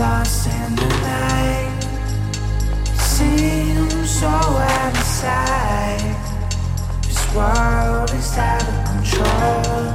lost in the night. seems so out of sight. This world is out of control.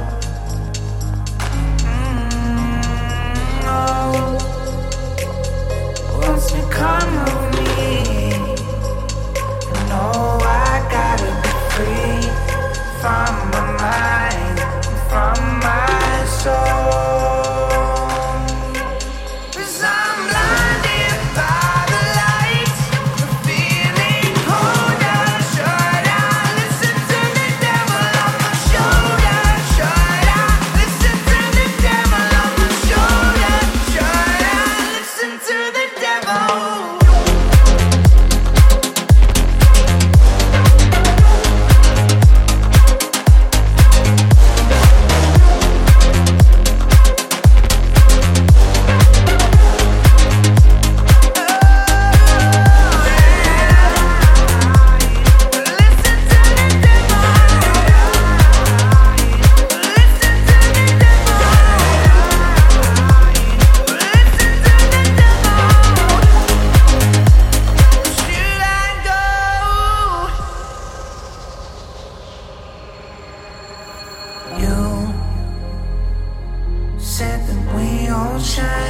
sunshine.